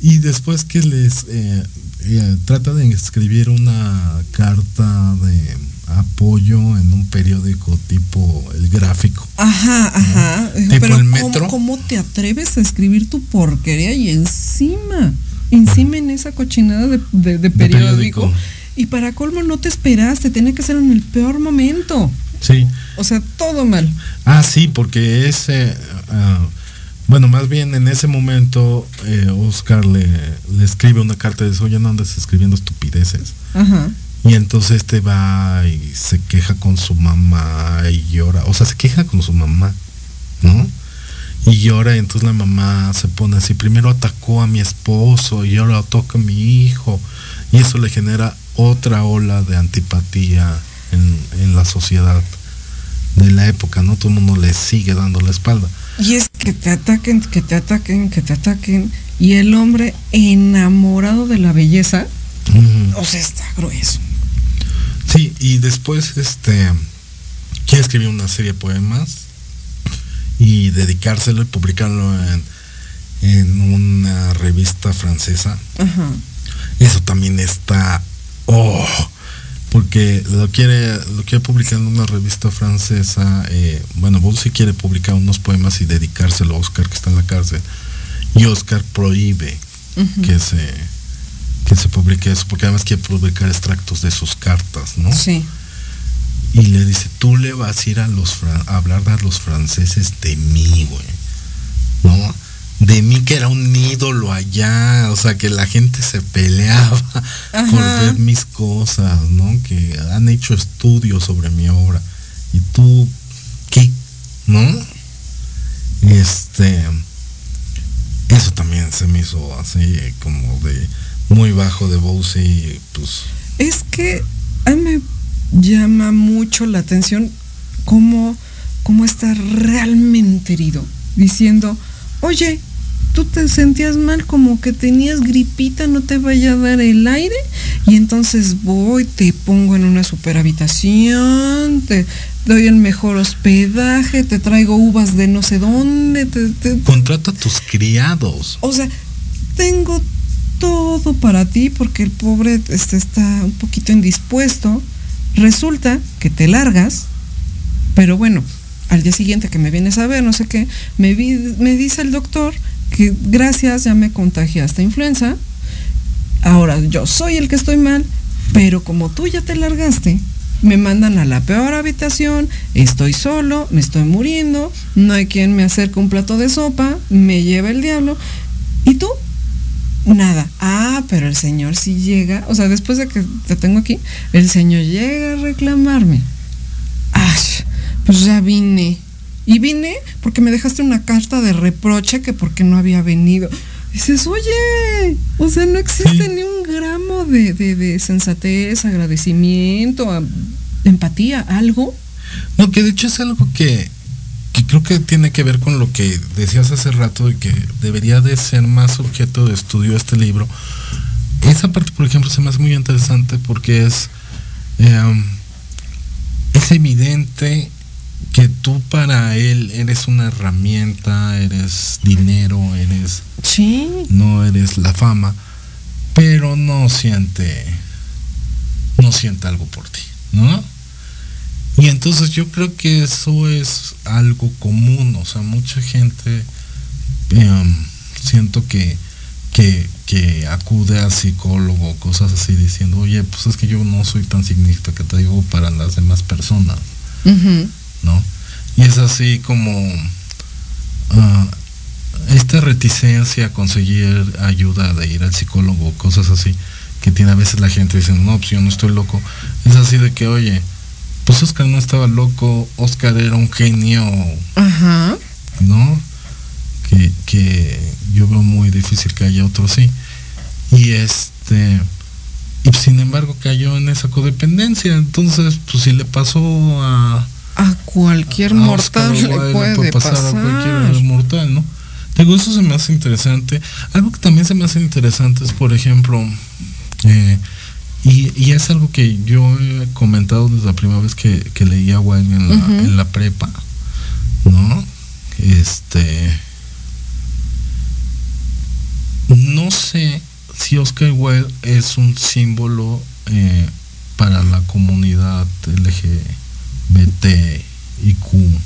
Y después que les eh, eh, trata de escribir una carta de apoyo en un periódico tipo El Gráfico. Ajá, ajá. Tipo Pero el ¿cómo- metro. ¿cómo, te atreves a escribir tu porquería y encima? Encima en esa cochinada de, de- de periódico. periódico. Y para colmo no te esperaste, tenía que ser en el peor momento. Sí. O sea, todo mal. Ah, sí, porque ese, ah, bueno, más bien en ese momento eh, Oscar le, le escribe una carta de oye, no andes escribiendo estupideces. Ajá. Y entonces este va y se queja con su mamá y llora. O sea, se queja con su mamá, ¿no? Y llora y entonces la mamá se pone así, primero atacó a mi esposo y ahora toca a mi hijo. Y eso le genera otra ola de antipatía en, en la sociedad de la época, ¿no? Todo el mundo le sigue dando la espalda. Y es que te ataquen, que te ataquen, que te ataquen. Y el hombre enamorado de la belleza, o sea, está grueso. Sí, y después este quiere escribir una serie de poemas y dedicárselo y publicarlo en, en una revista francesa. Eso también está oh, porque lo quiere lo quiere publicar en una revista francesa. eh, bueno, vos si quiere publicar unos poemas y dedicárselo a Oscar que está en la cárcel. Y Oscar prohíbe que se que se publique eso, porque además quiere publicar extractos de sus cartas, ¿no? Sí. Y le dice, tú le vas a ir a los a hablar a los franceses de mí, güey. ¿No? De mí que era un ídolo allá, o sea, que la gente se peleaba por ver mis cosas, ¿no? Que han hecho estudios sobre mi obra. ¿Y tú qué? ¿No? Este eso también se me hizo así como de muy bajo de voz y pues es que a mí me llama mucho la atención cómo, cómo está realmente herido, diciendo, oye, tú te sentías mal como que tenías gripita, no te vaya a dar el aire, y entonces voy, te pongo en una super habitación, te doy el mejor hospedaje, te traigo uvas de no sé dónde, te, contrata a tus criados. O sea, tengo todo para ti porque el pobre este, está un poquito indispuesto. Resulta que te largas, pero bueno, al día siguiente que me vienes a ver, no sé qué, me, me dice el doctor que gracias ya me contagiaste influenza. Ahora yo soy el que estoy mal, pero como tú ya te largaste, me mandan a la peor habitación, estoy solo, me estoy muriendo, no hay quien me acerque un plato de sopa, me lleva el diablo. ¿Y tú? Nada. Ah, pero el Señor sí llega, o sea, después de que te tengo aquí, el Señor llega a reclamarme. Ay, pues ya vine. Y vine porque me dejaste una carta de reproche que porque no había venido. dices, oye, o sea, no existe ni un gramo de, de sensatez, agradecimiento, empatía, algo. No, que de hecho es algo que que creo que tiene que ver con lo que decías hace rato y que debería de ser más objeto de estudio este libro. Esa parte, por ejemplo, se me hace muy interesante porque es, em, es evidente que tú para él eres una herramienta, eres dinero, eres... Sí. No eres la fama, pero no siente, no siente algo por ti, ¿no? Y entonces yo creo que eso es algo común, o sea, mucha gente em, siento que, que, acude a psicólogo, cosas así, diciendo, oye, pues es que yo no soy tan significativo para las demás personas, ¿no? Y es así como ah, esta reticencia a conseguir ayuda de ir al psicólogo, cosas así, que tiene a veces la gente diciendo, no, pues yo no estoy loco, es así de que, oye, pues Oscar no estaba loco, Oscar era un genio. Ajá. ¿No? Que, yo veo muy difícil que haya otro así. Y este. Y sin embargo cayó en esa codependencia. Entonces, pues si le pasó a. A cualquier mortal le puede, pasar, a cualquier mortal, ¿no? Digo, eso se me hace interesante. Algo que también se me hace interesante es, por ejemplo, eh, y, es algo que yo he comentado desde la primera vez que, leía Wilde en la, en la prepa, ¿no? Este. No sé si Oscar Wilde es un símbolo eh, para la comunidad LGBTIQ.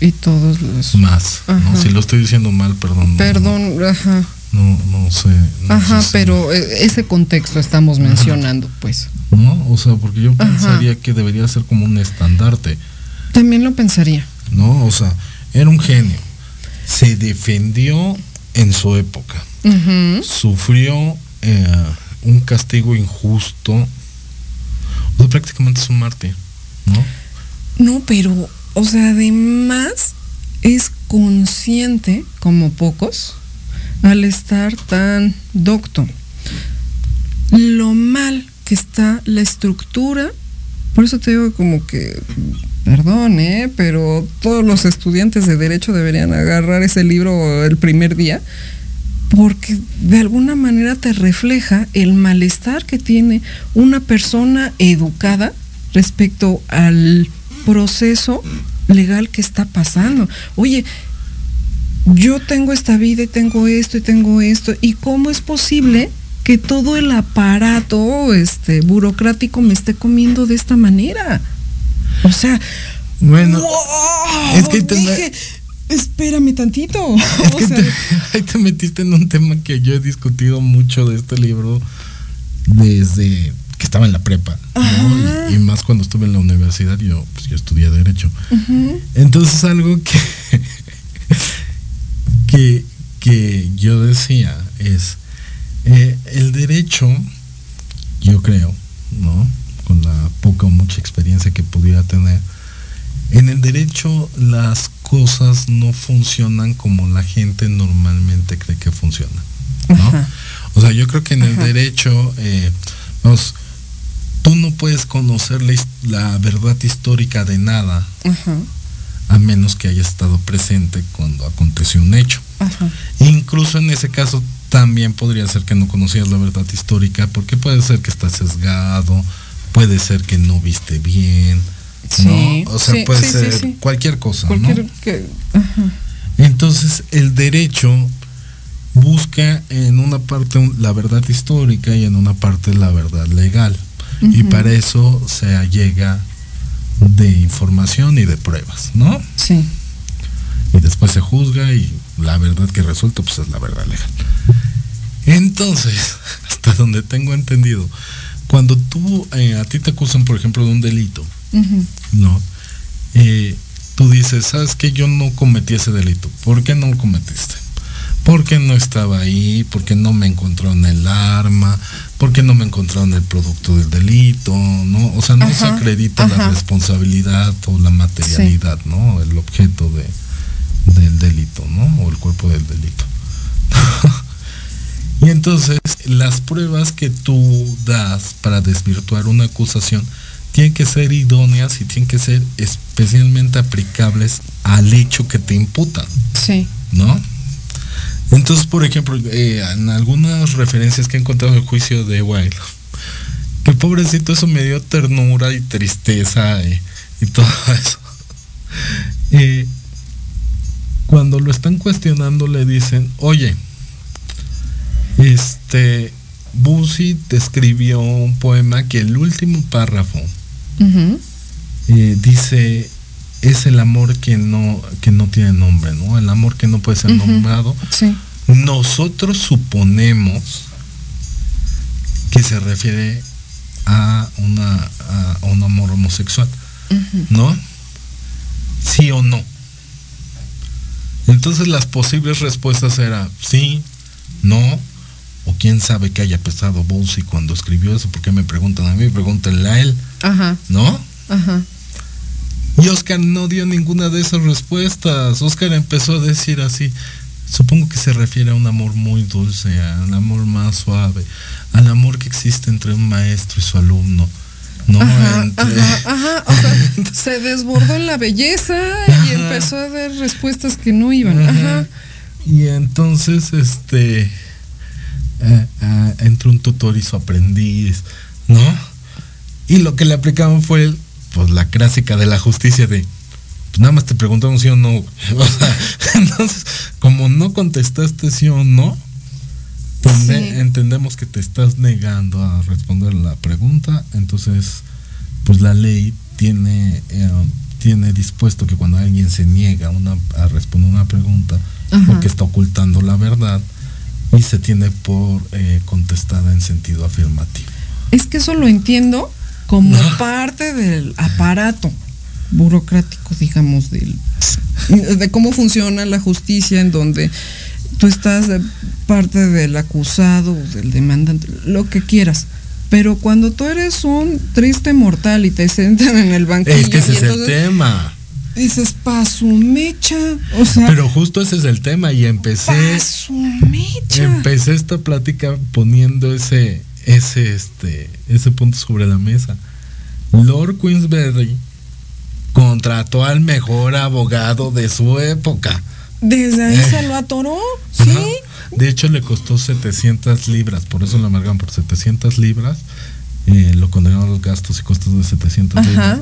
Y todos los. Más. ¿no? Si lo estoy diciendo mal, perdón. Perdón, ajá. No, no sé. Ajá, pero eh, ese contexto estamos mencionando, pues. No, o sea, porque yo pensaría que debería ser como un estandarte. También lo pensaría. No, o sea, era un genio. Se defendió en su época. Sufrió eh, un castigo injusto. O sea, prácticamente es un mártir, ¿no? No, pero, o sea, además es consciente, como pocos, al estar tan docto. Lo mal que está la estructura, por eso te digo como que, perdón, ¿eh? pero todos los estudiantes de derecho deberían agarrar ese libro el primer día, porque de alguna manera te refleja el malestar que tiene una persona educada respecto al proceso legal que está pasando. Oye, yo tengo esta vida y tengo esto y tengo esto, ¿y cómo es posible que todo el aparato este burocrático me esté comiendo de esta manera? O sea, bueno, es que dije, espérame tantito. Es que te, ahí te metiste en un tema que yo he discutido mucho de este libro desde estaba en la prepa, y, más cuando estuve en la universidad, yo, pues, yo estudié Derecho. Entonces algo que que, que yo decía es, eh, el derecho, yo creo, ¿no? Con la poca o mucha experiencia que pudiera tener, en el derecho las cosas no funcionan como la gente normalmente cree que funcionan. ¿no? O sea, yo creo que en el derecho, eh, vamos, tú no puedes conocer la, verdad histórica de nada, a menos que haya estado presente cuando aconteció un hecho. Incluso en ese caso también podría ser que no conocías la verdad histórica, porque puede ser que estás sesgado, puede ser que no viste bien, ¿no? O sea, puede ser cualquier cosa, Entonces, el derecho busca en una parte la verdad histórica y en una parte la verdad legal. Y para eso se llega de información y de pruebas, ¿no? Sí. Y después se juzga y la verdad que resulta pues es la verdad legal. Entonces, hasta donde tengo entendido, cuando tú, eh, a ti te acusan, por ejemplo, de un delito, ¿no? Eh, tú dices, ¿sabes que Yo no cometí ese delito. ¿Por qué no lo cometiste? Porque no estaba ahí, porque no me encontraron el arma, porque no me encontraron el producto del delito, ¿no? O sea, no se acredita la responsabilidad o la materialidad, ¿no? El objeto de, del delito, ¿no? O el cuerpo del delito. y entonces, las pruebas que tú das para desvirtuar una acusación tienen que ser idóneas y tienen que ser especialmente aplicables al hecho que te imputan. Sí. ¿No? Entonces, por ejemplo, eh, en algunas referencias que he encontrado en el juicio de Wilde, que pobrecito eso me dio ternura y tristeza y, todo eso. Eh, cuando lo están cuestionando le dicen, oye, este, Busi te escribió un poema que el último párrafo eh, dice, es el amor que no, que no tiene nombre, ¿no? El amor que no puede ser nombrado. Nosotros suponemos que se refiere a, una, a un amor homosexual, ¿no? Sí o no. Entonces las posibles respuestas eran sí, no, o quién sabe que haya pesado Bolsi cuando escribió eso, porque me preguntan a mí, pregúntenle a él, Ajá. ¿no? Ajá. Y Oscar no dio ninguna de esas respuestas. Oscar empezó a decir así, supongo que se refiere a un amor muy dulce, a un amor más suave, al amor que existe entre un maestro y su alumno. No, ajá, ajá, O sea, se desbordó en la belleza y empezó a dar respuestas que no iban. Y entonces, este, eh, eh, entró un tutor y su aprendiz, ¿no? Y lo que le aplicaban fue el pues la clásica de la justicia de pues, nada más te preguntamos sí o no. entonces, como no contestaste sí o no, pues entendemos que te estás negando a responder la pregunta, entonces pues la ley tiene eh, tiene dispuesto que cuando alguien se niega una, a responder una pregunta porque está ocultando la verdad y se tiene por eh, contestada en sentido afirmativo. Es que eso lo entiendo como parte del aparato burocrático, digamos, del, de cómo funciona la justicia en donde tú estás de parte del acusado, del demandante, lo que quieras. Pero cuando tú eres un triste mortal y te sentan en el banquillo. Es que ese es el tema. Dices, paso mecha. O sea. Pero justo ese es el tema. Y empecé. Paso mecha. Empecé esta plática poniendo ese, ese, este, ese punto sobre la mesa. Lord Queensberry contrató al mejor abogado de su época. Desde ahí se lo atoró, sí. De hecho, le costó 700 libras, por eso lo amargaron por 700 libras. Eh, lo condenaron a los gastos y costos de 700 libras.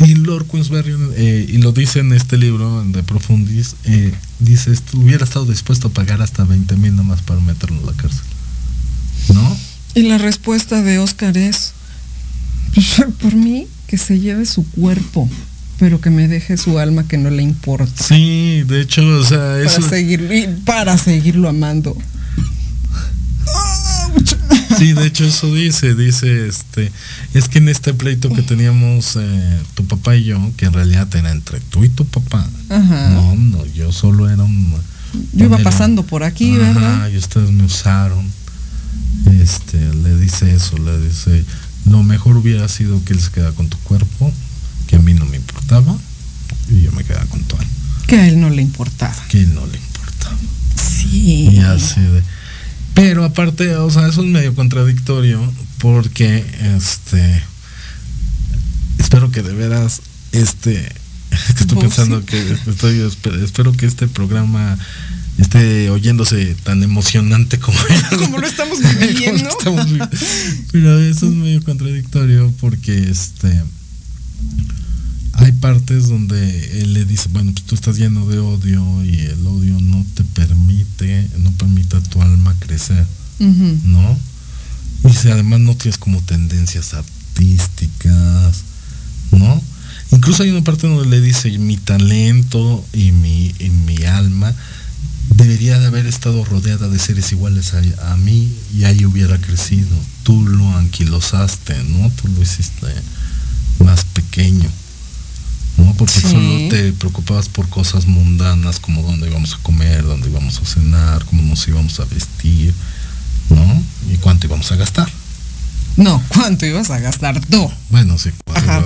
Y Lord Queensberry, eh, y lo dice en este libro de Profundis, eh, dice, hubiera estado dispuesto a pagar hasta 20 mil nomás para meterlo en la cárcel. ¿No? Y la respuesta de Oscar es, pues, por mí, que se lleve su cuerpo, pero que me deje su alma que no le importa. Sí, de hecho, o sea, eso... Para, seguir, para seguirlo amando. Sí, de hecho eso dice, dice, este, es que en este pleito que teníamos eh, tu papá y yo, que en realidad era entre tú y tu papá, no, no, yo solo era un, Yo iba pasando por aquí, Ajá, ¿verdad? y ustedes me usaron. Este, le dice eso, le dice, lo mejor hubiera sido que él se quedara con tu cuerpo, que a mí no me importaba, y yo me quedaba con tu alma, Que a él no le importaba. que a él no le importaba. Sí. Y así de. Pero aparte, o sea, eso es medio contradictorio porque este espero que de veras este que estoy pensando que estoy espe- espero que este programa esté oyéndose tan emocionante como Como lo estamos viviendo. estamos viviendo. Pero eso es medio contradictorio porque este hay partes donde él le dice, bueno, pues tú estás lleno de odio y el odio no te permite, no permite a tu alma crecer. ¿no? Y si además no tienes como tendencias artísticas, ¿no? Incluso hay una parte donde le dice, mi talento y mi, y mi alma debería de haber estado rodeada de seres iguales a, a mí y ahí hubiera crecido. Tú lo anquilosaste, ¿no? Tú lo hiciste más pequeño. ¿no? Porque Sí. solo te preocupabas por cosas mundanas como dónde íbamos a comer, dónde íbamos a cenar, cómo nos íbamos a vestir, ¿no? Y cuánto íbamos a gastar. No, ¿cuánto ibas a gastar tú? Bueno, sí. Ajá,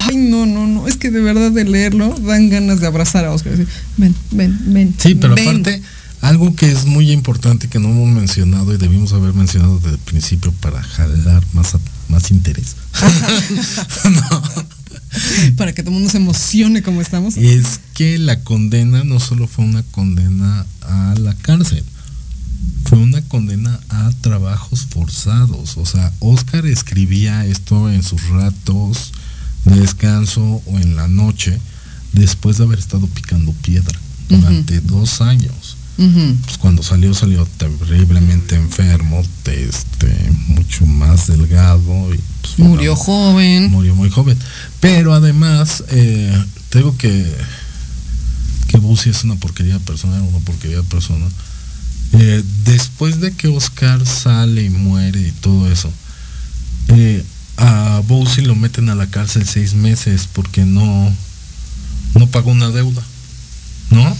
ay, no, no, no. Es que de verdad de leerlo dan ganas de abrazar a Oscar. decir, ven, ven, ven. Sí, pero ven". aparte, algo que es muy importante que no hemos mencionado y debimos haber mencionado desde el principio para jalar más, a- más interés. Para que todo el mundo se emocione como estamos. es que la condena no solo fue una condena a la cárcel, fue una condena a trabajos forzados. O sea, Oscar escribía esto en sus ratos de descanso o en la noche, después de haber estado picando piedra durante dos años. Pues cuando salió, salió terriblemente enfermo, este, mucho más delgado y pues, Murió joven. murió muy joven. Pero además, eh, tengo que que Bussi es una porquería de persona, era una porquería de persona. Eh, después de que Oscar sale y muere y todo eso, eh, a Bowsy lo meten a la cárcel seis meses porque no, no pagó una deuda, ¿no?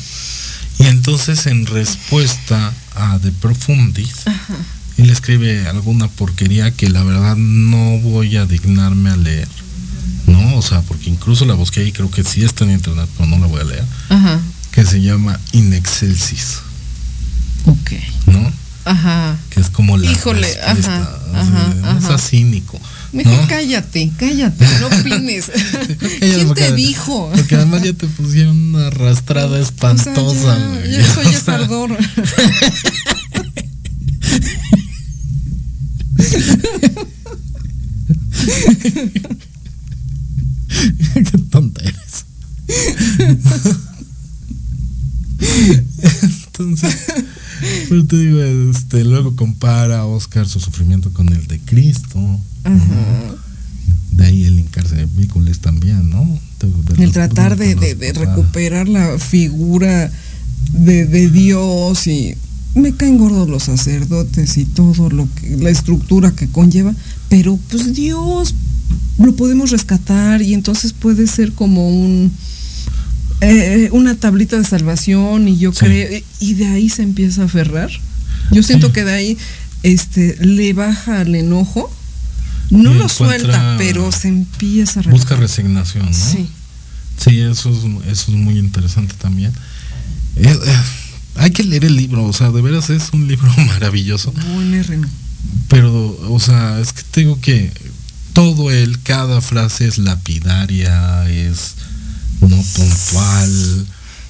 Y entonces en respuesta a The Profundis, él escribe alguna porquería que la verdad no voy a dignarme a leer, ¿no? O sea, porque incluso la busqué y creo que sí está en internet, pero no la voy a leer, Ajá. que se llama In Ok. ¿no? Ajá. Que es como la Híjole, ajá, ajá, ajá. seas cínico, Mejor ¿no? cállate, cállate, no opines. ¿Quién porque- te dijo? Porque además ya te pusieron una arrastrada espantosa, O sea, ya, güey. ya eso ya O es sea, ardor. Qué tonta eres. Entonces, pero te digo, este, luego compara a Oscar su sufrimiento con el de Cristo. Ajá. De ahí el encarcelamiento también, ¿no? De- de El tratar de, de- de recuperar la figura de, de Dios y me caen gordos los sacerdotes y todo lo que la estructura que conlleva, pero pues Dios lo podemos rescatar y entonces puede ser como un eh, una tablita de salvación y yo Sí. creo y de ahí se empieza a aferrar. Yo siento Sí. que de ahí este le baja el enojo. No lo suelta, pero se empieza a Busca relajar. resignación, ¿no? Sí. Sí, eso es, eso es muy interesante también. Eh, eh, hay que leer el libro, o sea, de veras es un libro maravilloso. Buen. Pero, o sea, es que te digo que todo él, cada frase es lapidaria, es no puntual,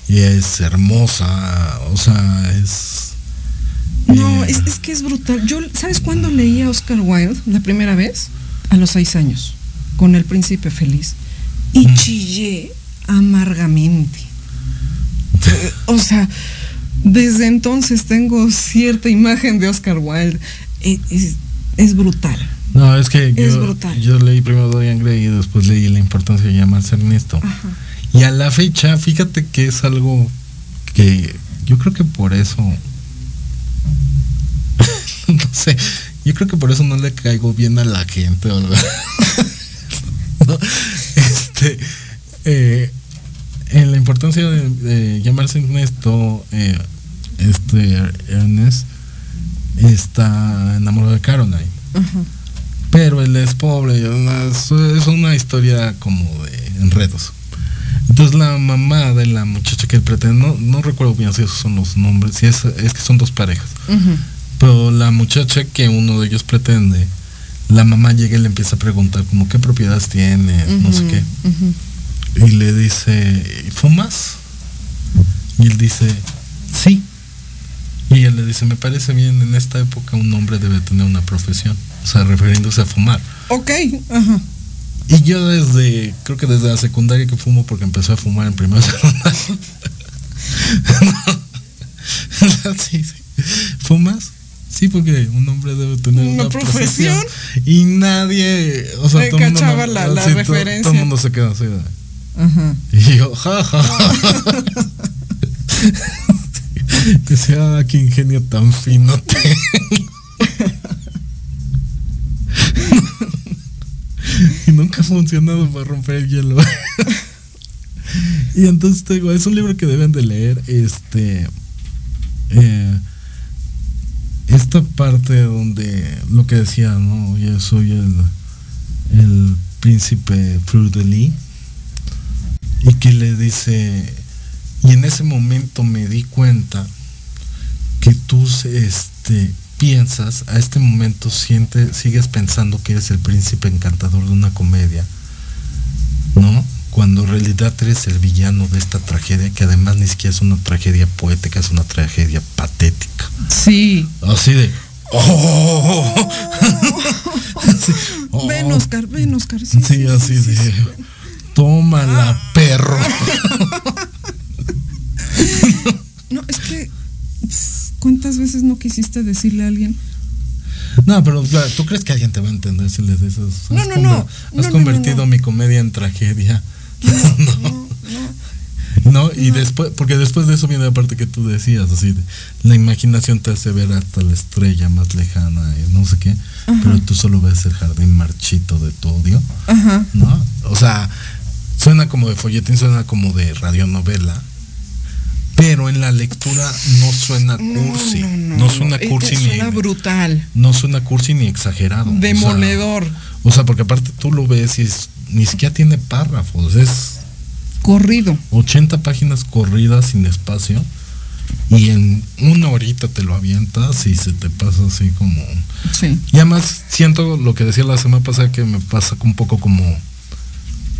y es hermosa, o sea, es... No, eh, es, es que es brutal. Yo, ¿sabes cuándo leí a Oscar Wilde la primera vez? A los seis años, con El Príncipe Feliz. Y Mm. chillé amargamente. O sea, desde entonces tengo cierta imagen de Oscar Wilde. Es, es brutal. No, es que Es yo, brutal. yo leí primero Dorian Gray y después leí La importancia de llamarse Ernesto. Ajá. Y a la fecha, fíjate que es algo que yo creo que por eso, no sé, yo creo que por eso no le caigo bien a la gente. ¿verdad? No, este, eh, en la importancia de, de llamarse Ernesto, eh, este Ernest está enamorado de Caroline. Pero él es pobre, es una historia como de enredos. Entonces la mamá de la muchacha que él pretende, no, no recuerdo bien si esos son los nombres, si es, es que son dos parejas. Pero la muchacha que uno de ellos pretende, la mamá llega y le empieza a preguntar como qué propiedades tiene, no sé qué. Y le dice, ¿fumas? Y él dice, sí. Y ella le dice, me parece bien, en esta época un hombre debe tener una profesión. O sea, refiriéndose a fumar. Ok, ajá. Y yo desde, creo que desde la secundaria que fumo porque empezó a fumar en primera secundaria. sí, sí. ¿Fumas? Sí, porque un hombre debe tener una, profesión? Y nadie, o sea, todo mundo, la, la referencia. Todo, el mundo se queda así. Ajá. Y yo, jaja. Decía, ah, qué ingenio tan fino y nunca ha funcionado para romper el hielo. y entonces te digo, es un libro que deben de leer. Este. Eh, esta parte donde lo que decía, ¿no? Yo soy el, el príncipe Fleur de. Y que le dice. Y en ese momento me di cuenta que tú este, piensas, a este momento siente, sigues pensando que eres el príncipe encantador de una comedia, ¿no? Cuando en realidad eres el villano de esta tragedia, que además ni siquiera es una tragedia poética, es una tragedia patética. Sí. Así de. ¡Oh! Ven, Oscar, ven, Oscar. Sí, así de. Tómala, ah. perro. no, es que ¿Cuántas veces no quisiste decirle a alguien? No, pero ¿tú crees que alguien te va a entender si le dices? No, no, no. Has convertido mi comedia en tragedia. No, no, y después, porque después de eso viene la parte que tú decías, así, la imaginación te hace ver hasta la estrella más lejana y no sé qué, pero tú solo ves el jardín marchito de tu odio, Ajá. ¿no? O sea, suena como de folletín, suena como de radionovela, pero en la lectura no suena cursi. No, suena cursi ni. Suena brutal. No suena cursi ni exagerado. Demoledor. O sea, porque aparte tú lo ves y ni siquiera tiene párrafos. Es. Corrido. 80 páginas corridas sin espacio. Y en una horita te lo avientas y se te pasa así como. Sí. Y además siento lo que decía la semana pasada que me pasa un poco como.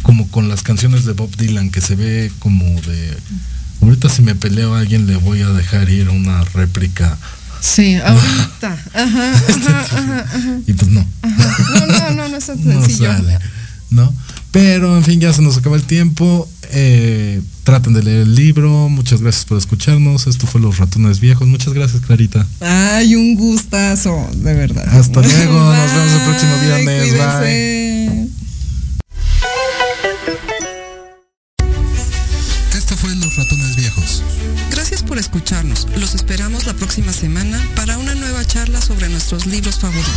Como con las canciones de Bob Dylan, que se ve como de Ahorita si me peleo a alguien le voy a dejar ir una réplica. Sí, ahorita. Ajá, ajá, ajá, Y pues no. No, no, no, no es tan sencillo. No, Pero en fin, ya se nos acaba el tiempo. Eh, traten de leer el libro. Muchas gracias por escucharnos. Esto fue Los Ratones Viejos. Muchas gracias, Clarita. Ay, un gustazo, de verdad. Hasta luego. Nos vemos el próximo viernes. Bye. Por escucharnos. Los esperamos la próxima semana para una nueva charla sobre nuestros libros favoritos.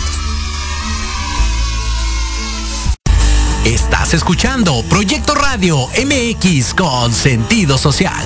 Estás escuchando Proyecto Radio MX con sentido social.